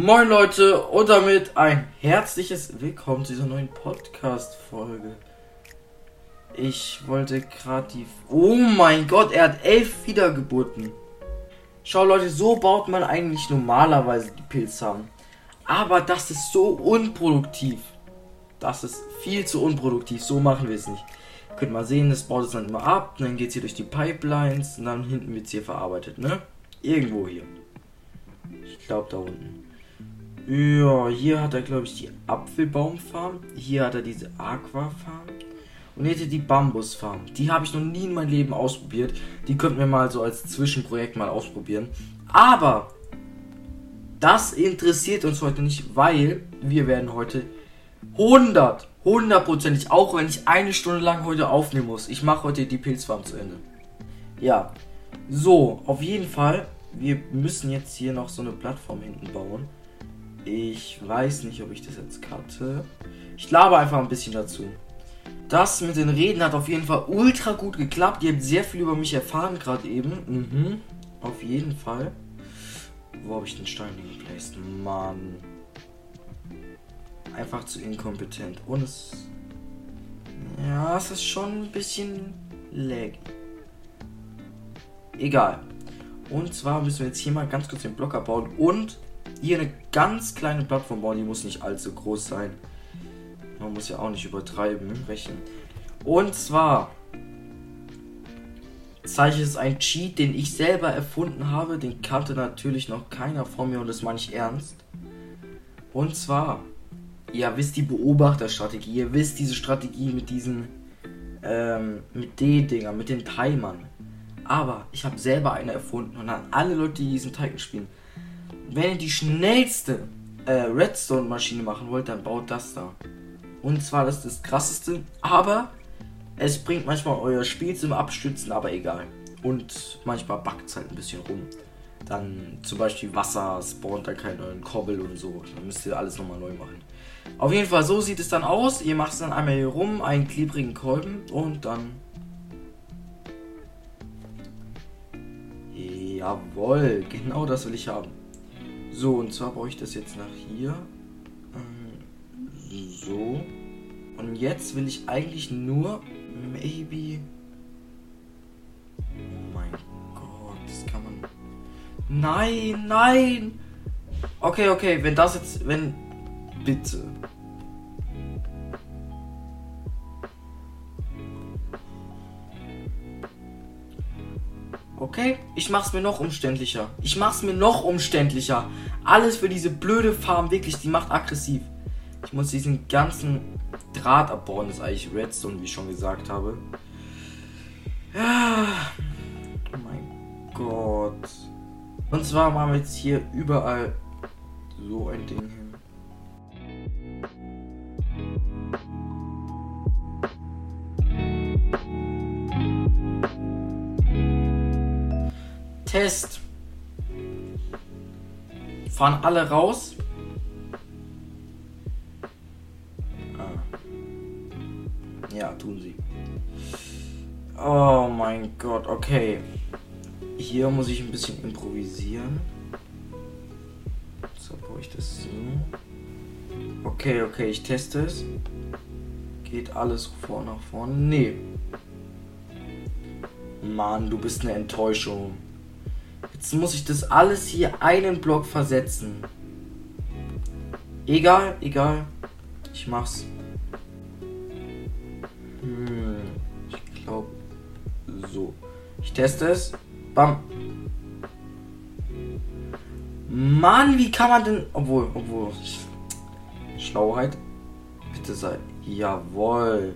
Moin Leute und damit ein herzliches Willkommen zu dieser neuen Podcast-Folge. Ich wollte gerade die... Oh mein Gott, er hat elf Wiedergeburten. Schau Leute, so baut man eigentlich normalerweise die Pilzsamen. Aber das ist so unproduktiv. Das ist viel zu unproduktiv. So machen wir es nicht. Könnt mal sehen, das baut es dann immer ab. Dann geht es hier durch die Pipelines. Und dann hinten wird es hier verarbeitet, ne? Irgendwo hier. Ich glaube da unten. Ja, hier hat er, glaube ich, die Apfelbaumfarm. Hier hat er diese Aquafarm. Und hier hat er die Bambusfarm. Die habe ich noch nie in meinem Leben ausprobiert. Die könnten wir mal so als Zwischenprojekt mal ausprobieren. Aber das interessiert uns heute nicht, weil wir werden heute 100, hundertprozentig, auch wenn ich eine Stunde lang heute aufnehmen muss. Ich mache heute die Pilzfarm zu Ende. Ja, so, auf jeden Fall wir müssen jetzt hier noch so eine Plattform hinten bauen. Ich weiß nicht, ob ich das jetzt cutte. Ich laber einfach ein bisschen dazu. Das mit den Reden hat auf jeden Fall ultra gut geklappt. Ihr habt sehr viel über mich erfahren gerade eben. Mhm. Auf jeden Fall. Wo habe ich den Stein hingeplaced? Mann. Einfach zu inkompetent. Und es. Ja, es ist schon ein bisschen laggy. Egal. Und zwar müssen wir jetzt hier mal ganz kurz den Block abbauen und hier eine ganz kleine Plattform bauen. Die muss nicht allzu groß sein. Man muss ja auch nicht übertreiben, rechnen. Und zwar zeige es ein Cheat, den ich selber erfunden habe. Den kannte natürlich noch keiner von mir und das meine ich ernst. Und zwar, ihr wisst die Beobachterstrategie, ihr wisst diese Strategie mit diesen, ähm, mit D-Dinger, mit den Timern. Aber ich habe selber eine erfunden und an alle Leute, die diesen Titan spielen. Wenn ihr die schnellste äh, Redstone-Maschine machen wollt, dann baut das da. Und zwar das ist das krasseste, aber es bringt manchmal euer Spiel zum Abstützen, aber egal. Und manchmal backt es halt ein bisschen rum. Dann zum Beispiel Wasser spawnt da keinen neuen Kobbel und so. Dann müsst ihr alles nochmal neu machen. Auf jeden Fall, so sieht es dann aus. Ihr macht es dann einmal hier rum, einen klebrigen Kolben und dann Jawohl, genau das will ich haben. So, und zwar brauche ich das jetzt nach hier. Ähm, so. Und jetzt will ich eigentlich nur maybe. Oh mein Gott, das kann man. Nein, nein! Okay, okay, wenn das jetzt. Wenn. Bitte. Okay? Ich mach's mir noch umständlicher. Ich mach's mir noch umständlicher. Alles für diese blöde Farm, wirklich, die macht aggressiv. Ich muss diesen ganzen Draht abbauen. Das ist eigentlich Redstone, wie ich schon gesagt habe. Ja. Oh mein Gott. Und zwar machen wir jetzt hier überall so ein Ding Test. Fahren alle raus. Ah. Ja, tun sie. Oh mein Gott, okay. Hier muss ich ein bisschen improvisieren. So baue ich das so. Okay, okay, ich teste es. Geht alles vor nach vorne? Nee. Mann, du bist eine Enttäuschung. Jetzt muss ich das alles hier einen Block versetzen. Egal, egal. Ich mach's. Hm, ich glaube so. Ich teste es. Bam. Mann, wie kann man denn. Obwohl, obwohl. Schlauheit. Bitte sei. Jawohl.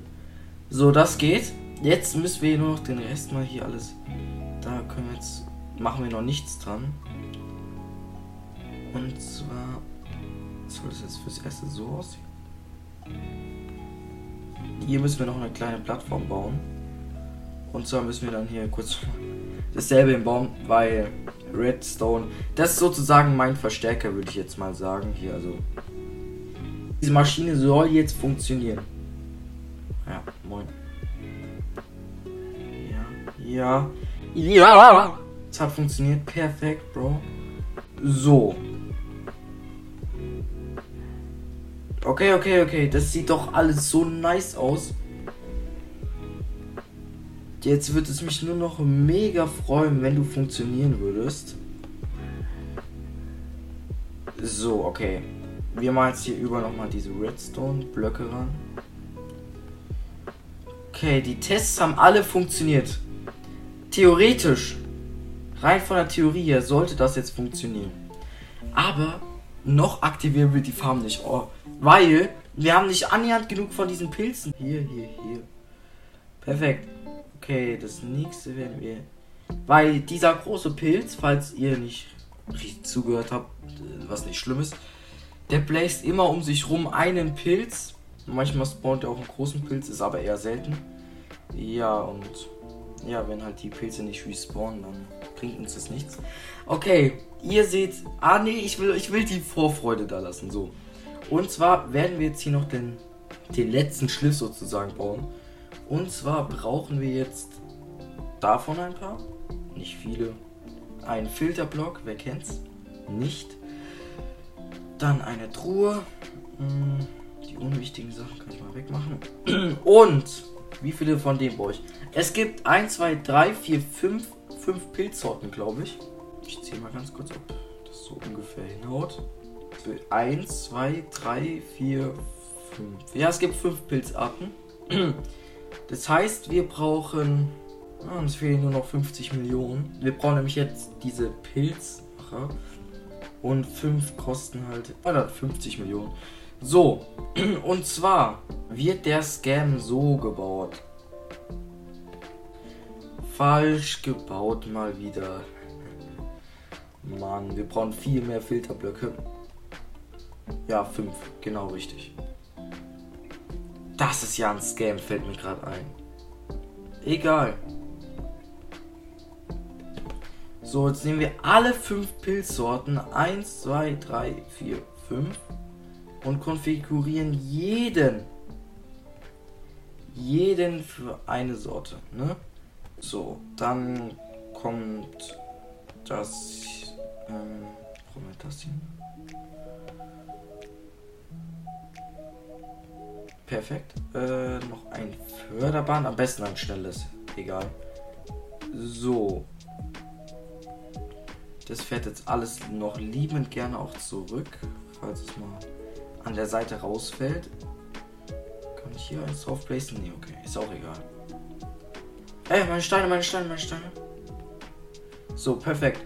So, das geht. Jetzt müssen wir nur noch den Rest mal hier alles. Da können wir jetzt machen wir noch nichts dran. Und zwar soll das jetzt fürs erste so aussehen. Hier müssen wir noch eine kleine Plattform bauen. Und zwar müssen wir dann hier kurz dasselbe bauen, weil Redstone, das ist sozusagen mein Verstärker, würde ich jetzt mal sagen. Hier, also. Diese Maschine soll jetzt funktionieren. Ja, moin. Ja, ja. Ja. Es hat funktioniert. Perfekt, Bro. So. Okay, okay, okay. Das sieht doch alles so nice aus. Jetzt wird es mich nur noch mega freuen, wenn du funktionieren würdest. So, okay. Wir machen jetzt hier über nochmal diese Redstone-Blöcke ran. Okay, die Tests haben alle funktioniert. Theoretisch, rein von der Theorie her, sollte das jetzt funktionieren. Aber noch aktivieren wir die Farm nicht. Oh, weil wir haben nicht annähernd genug von diesen Pilzen. Hier, hier, hier. Perfekt. Okay, das nächste werden wir. Weil dieser große Pilz, falls ihr nicht richtig zugehört habt, was nicht schlimm ist, der bläst immer um sich rum einen Pilz. Manchmal spawnt er auch einen großen Pilz, ist aber eher selten. Ja, und ja, wenn halt die Pilze nicht respawnen, dann bringt uns das nichts. Okay, ihr seht. Ah nee, ich will, ich will die Vorfreude da lassen. So. Und zwar werden wir jetzt hier noch den, den letzten Schliff sozusagen bauen. Und zwar brauchen wir jetzt davon ein paar. Nicht viele. Ein Filterblock, wer kennt's? Nicht. Dann eine Truhe. Hm, die unwichtigen Sachen kann ich mal wegmachen. Und wie viele von dem brauche ich? Es gibt 1, 2, 3, 4, 5, 5 Pilzsorten, glaube ich. Ich zähle mal ganz kurz, ob das so ungefähr hinhaut. 1, 2, 3, 4, 5. Ja, es gibt 5 Pilzarten. Das heißt, wir brauchen. Ah, uns fehlen nur noch 50 Millionen. Wir brauchen nämlich jetzt diese Pilzmacher. Und 5 kosten halt 150 Millionen. So, und zwar wird der Scam so gebaut. Falsch gebaut mal wieder. Mann, wir brauchen viel mehr Filterblöcke. Ja, 5, genau richtig. Das ist ja ein Scam, fällt mir gerade ein. Egal. So, jetzt nehmen wir alle 5 Pilzsorten. 1, 2, 3, 4, 5 und konfigurieren jeden jeden für eine Sorte, ne? So, dann kommt das ähm, warum das hier? Perfekt. Äh, noch ein Förderbahn, am besten ein schnelles, egal. So. Das fährt jetzt alles noch liebend gerne auch zurück, falls es mal an der Seite rausfällt. Kann ich hier eins drauf placen? Nee, okay. Ist auch egal. Ey, meine Steine, meine Steine, meine Steine. So, perfekt.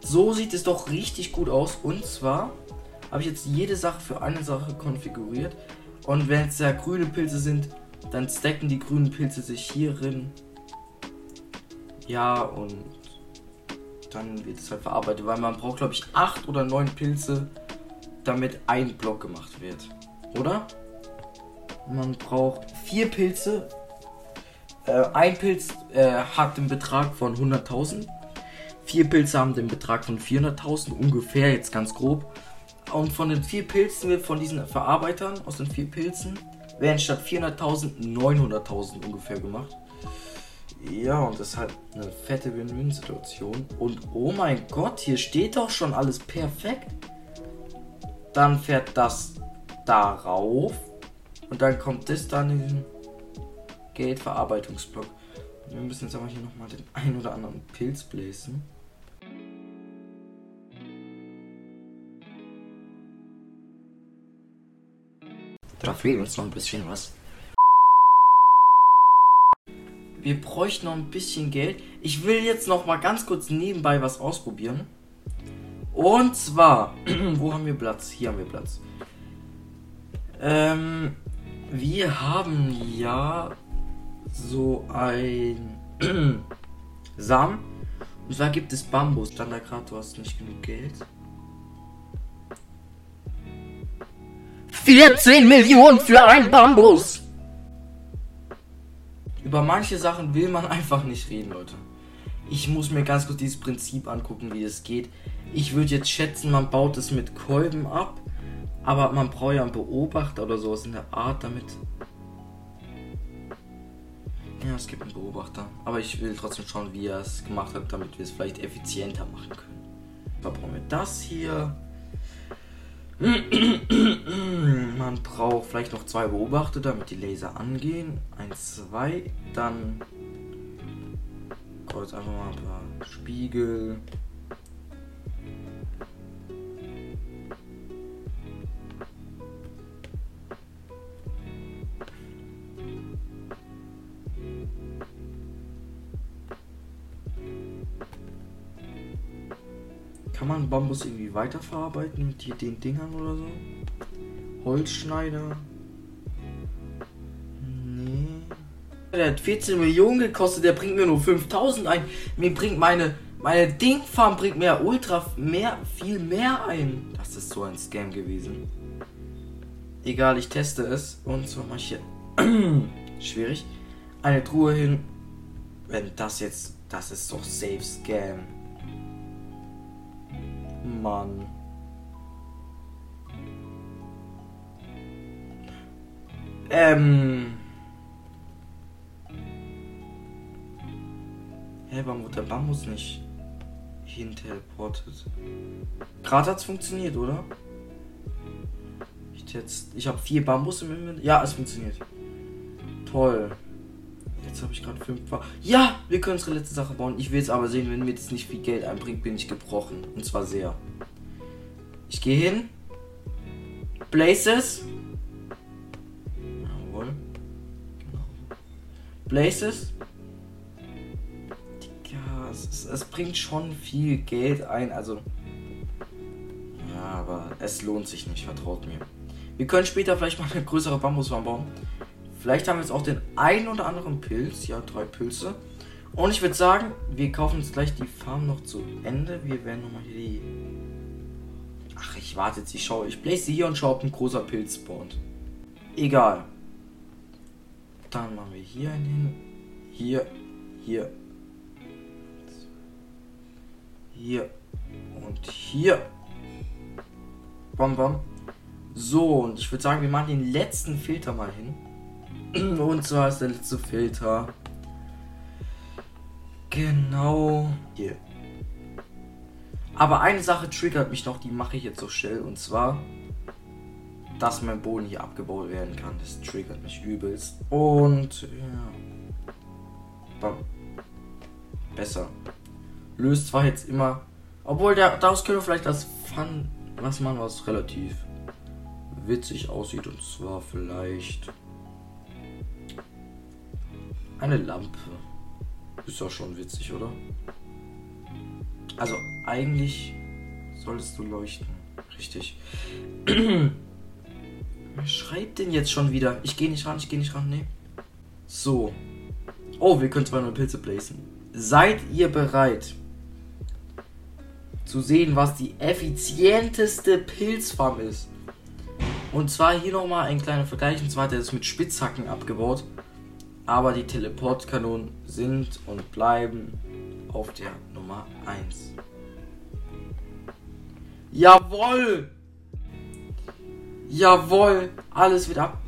So sieht es doch richtig gut aus. Und zwar habe ich jetzt jede Sache für eine Sache konfiguriert. Und wenn es ja grüne Pilze sind, dann stacken die grünen Pilze sich hierin. Ja, und dann wird es halt verarbeitet, weil man braucht, glaube ich, acht oder neun Pilze, damit ein Block gemacht wird. Oder? Man braucht vier Pilze. Äh, ein Pilz äh, hat den Betrag von 100.000. Vier Pilze haben den Betrag von 400.000 ungefähr, jetzt ganz grob. Und von den vier Pilzen wird von diesen Verarbeitern aus den vier Pilzen werden statt 400.000 900.000 ungefähr gemacht. Ja, und das ist halt eine fette Win-Win-Situation. Und oh mein Gott, hier steht doch schon alles perfekt. Dann fährt das darauf. Und dann kommt das dann in den Geldverarbeitungsblock. Wir müssen jetzt aber hier nochmal den ein oder anderen Pilz bläsen. Da fehlt uns noch ein bisschen was. Wir bräuchten noch ein bisschen Geld. Ich will jetzt noch mal ganz kurz nebenbei was ausprobieren. Und zwar, wo haben wir Platz? Hier haben wir Platz. Ähm, wir haben ja so ein Samen. Und zwar gibt es Bambus. Stand da gerade, du hast nicht genug Geld. 14 Millionen für ein Bambus. Über manche Sachen will man einfach nicht reden, Leute. Ich muss mir ganz kurz dieses Prinzip angucken, wie es geht. Ich würde jetzt schätzen, man baut es mit Kolben ab, aber man braucht ja einen Beobachter oder sowas in der Art, damit. Ja, es gibt einen Beobachter. Aber ich will trotzdem schauen, wie er es gemacht hat, damit wir es vielleicht effizienter machen können. Da brauchen wir das hier. Mann, brauche vielleicht noch zwei Beobachter, damit die Laser angehen. Eins, zwei. Dann kurz einfach mal ein paar Spiegel. Kann man Bambus irgendwie weiterverarbeiten mit den Dingern oder so? Holzschneider? Der hat 14 Millionen gekostet, der bringt mir nur 5000 ein. Mir bringt meine, meine Dingfarm bringt mir ultra mehr, viel mehr ein. Das ist so ein Scam gewesen. Egal, ich teste es. Und zwar mache ich hier. Schwierig. Eine Truhe hin. Wenn das jetzt. Das ist doch safe Scam. Mann. Ähm. Hä, warum wird der Bambus nicht hin teleportet? Gerade hat's funktioniert, oder? Ich. Ich habe vier Bambus im Inventar. Ja, es funktioniert. Toll. Jetzt habe ich gerade fünf. Ja, wir können unsere letzte Sache bauen. Ich will es aber sehen, wenn mir das nicht viel Geld einbringt, bin ich gebrochen. Und zwar sehr. Ich gehe hin. Places. Jawohl. Genau. Places. Es, es bringt schon viel Geld ein. Also. Ja, aber es lohnt sich nicht, vertraut mir. Wir können später vielleicht mal eine größere Bambusfarm bauen. Vielleicht haben wir jetzt auch den einen oder anderen Pilz. Ja, drei Pilze. Und ich würde sagen, wir kaufen uns gleich die Farm noch zu Ende. Wir werden nochmal hier die. Ach, ich warte jetzt, ich schaue. Ich place hier und schaue, ob ein großer Pilz spawnt. Egal. Dann machen wir hier einen hin. Hier, hier. Hier und hier. Bam, bam. So, und ich würde sagen, wir machen den letzten Filter mal hin. Und zwar ist der letzte Filter. Genau hier. Aber eine Sache triggert mich noch, die mache ich jetzt so schnell. Und zwar, dass mein Boden hier abgebaut werden kann. Das triggert mich übelst. Und ja. Bam. Besser. Löst zwar jetzt immer. Obwohl der, daraus könnte vielleicht das Fun was man was relativ witzig aussieht. Und zwar vielleicht eine Lampe. Ist doch schon witzig, oder? Also eigentlich solltest du leuchten. Richtig. Wer schreibt denn jetzt schon wieder? Ich gehe nicht ran, ich gehe nicht ran, nee. So. Oh, wir können zwar nur Pilze placen. Seid ihr bereit zu sehen, was die effizienteste Pilzfarm ist? Und zwar hier nochmal ein kleiner Vergleich. Und zwar hat er das mit Spitzhacken abgebaut. Aber die Teleportkanonen sind und bleiben auf der Nummer 1. Jawoll! Jawoll! Alles wieder ab.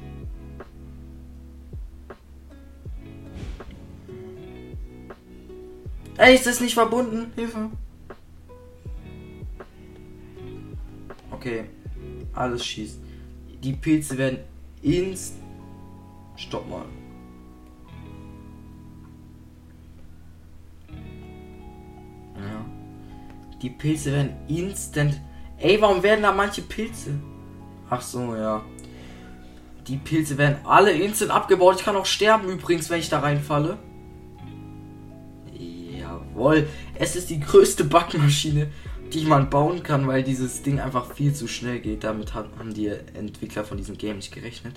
Ey, ist das nicht verbunden? Hilfe! Okay, alles schießt. Die Pilze werden ins. Stopp mal. Ja. Die Pilze werden instant. Ey, warum werden da manche Pilze? Ach so, ja. Die Pilze werden alle instant abgebaut. Ich kann auch sterben übrigens, wenn ich da reinfalle. Jawohl. Es ist die größte Backmaschine, die man bauen kann, weil dieses Ding einfach viel zu schnell geht. Damit haben die Entwickler von diesem Game nicht gerechnet.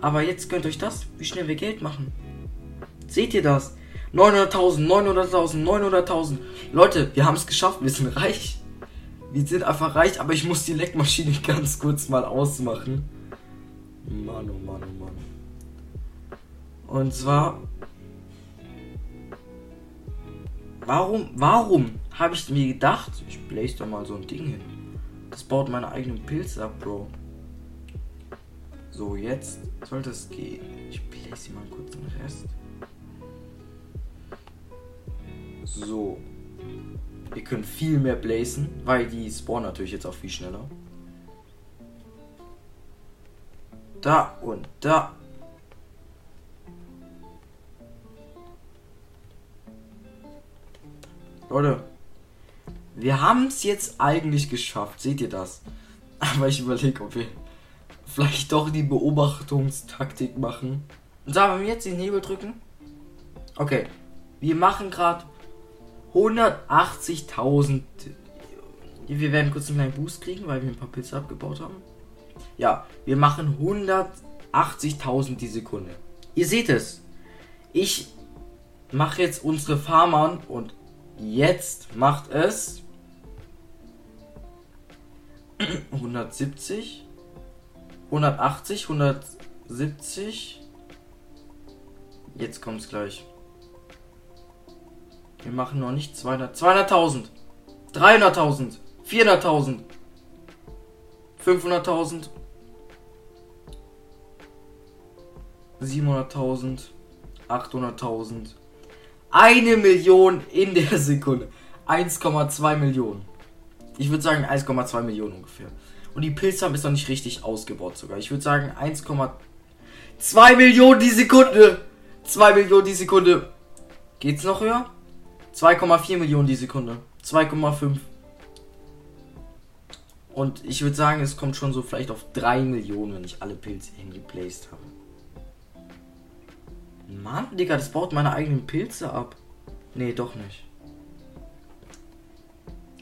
Aber jetzt gönnt euch das, wie schnell wir Geld machen. Seht ihr das? 900.000, 900.000, 900.000. Leute, wir haben es geschafft, wir sind reich. Wir sind einfach reich, aber ich muss die Leckmaschine ganz kurz mal ausmachen. Mann, oh Mann, oh Mann. Und zwar. Warum, warum habe ich mir gedacht, ich blaze da mal so ein Ding hin. Das baut meine eigenen Pilze ab, Bro. So, jetzt sollte es gehen. Ich blaze mal kurz den Rest. So. Wir können viel mehr blazen, weil die spawnen natürlich jetzt auch viel schneller. da und da. Leute, wir haben es jetzt eigentlich geschafft. Seht ihr das? Aber ich überlege, ob wir vielleicht doch die Beobachtungstaktik machen. Und sagen wir jetzt den Hebel drücken? Okay. Wir machen gerade 180.000. Wir werden kurz einen kleinen Boost kriegen, weil wir ein paar Pilze abgebaut haben. Ja, wir machen 180.000 die Sekunde. Ihr seht es. Ich mache jetzt unsere Farm an und jetzt macht es 170, 180, 170. Jetzt kommt es gleich. Wir machen noch nicht 200, 200.000, 300.000, 400.000, 500.000, 700.000, 800.000, eine Million in der Sekunde, 1,2 Millionen. Ich würde sagen 1,2 Millionen ungefähr. Und die Pilzfarm ist noch nicht richtig ausgebaut sogar. Ich würde sagen 1,2 Millionen die Sekunde. 2 Millionen die Sekunde. Geht's noch höher? 2,4 Millionen die Sekunde. 2,5. Und ich würde sagen, es kommt schon so vielleicht auf 3 Millionen, wenn ich alle Pilze hingeplaced habe. Mann, Digga, das baut meine eigenen Pilze ab. Nee, doch nicht.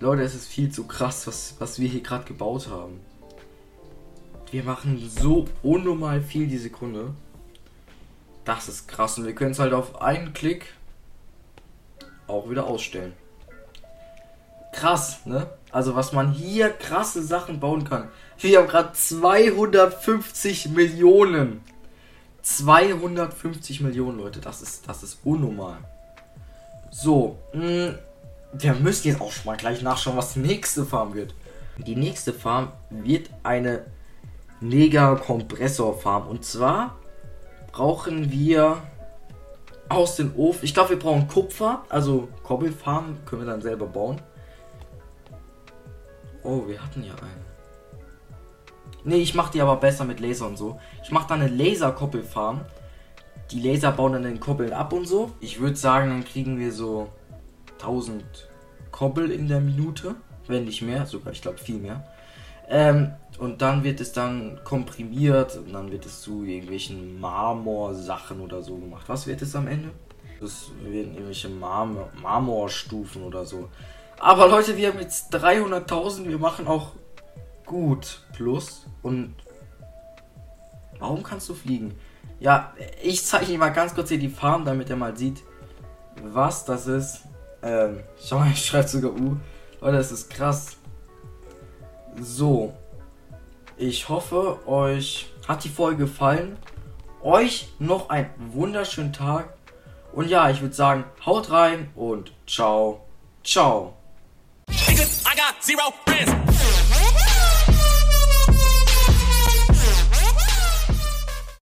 Leute, es ist viel zu krass, was, was wir hier gerade gebaut haben. Wir machen so unnormal viel die Sekunde. Das ist krass. Und wir können es halt auf einen Klick auch wieder ausstellen. Krass, ne? Also was man hier krasse Sachen bauen kann. Wir haben gerade 250 Millionen. 250 Millionen, Leute. Das ist, das ist unnormal. So, mh, mm, wir müssen jetzt auch schon mal gleich nachschauen, was die nächste Farm wird. Die nächste Farm wird eine Mega-Kompressor-Farm. Und zwar brauchen wir aus dem Ofen. Ich glaube, wir brauchen Kupfer. Also Kobbelfarm können wir dann selber bauen. Oh, wir hatten ja einen. Ne, ich mache die aber besser mit Laser und so. Ich mache dann eine Laser-Koppelfarm. Die Laser bauen dann den Koppeln ab und so. Ich würde sagen, dann kriegen wir so 1000 Koppel in der Minute. Wenn nicht mehr, sogar, ich glaube viel mehr. Ähm, und dann wird es dann komprimiert und dann wird es zu irgendwelchen Marmorsachen oder so gemacht. Was wird es am Ende? Das werden irgendwelche Marmor Marmorstufen oder so. Aber Leute, wir haben jetzt 300.000. Wir machen auch gut plus. Und warum kannst du fliegen? Ja, ich zeige ihm mal ganz kurz hier die Farm, damit er mal sieht, was das ist. Ähm, schau mal, ich schreibe sogar U. Leute, das ist krass. So. Ich hoffe, euch hat die Folge gefallen. Euch noch einen wunderschönen Tag. Und ja, ich würde sagen, haut rein und ciao. Ciao.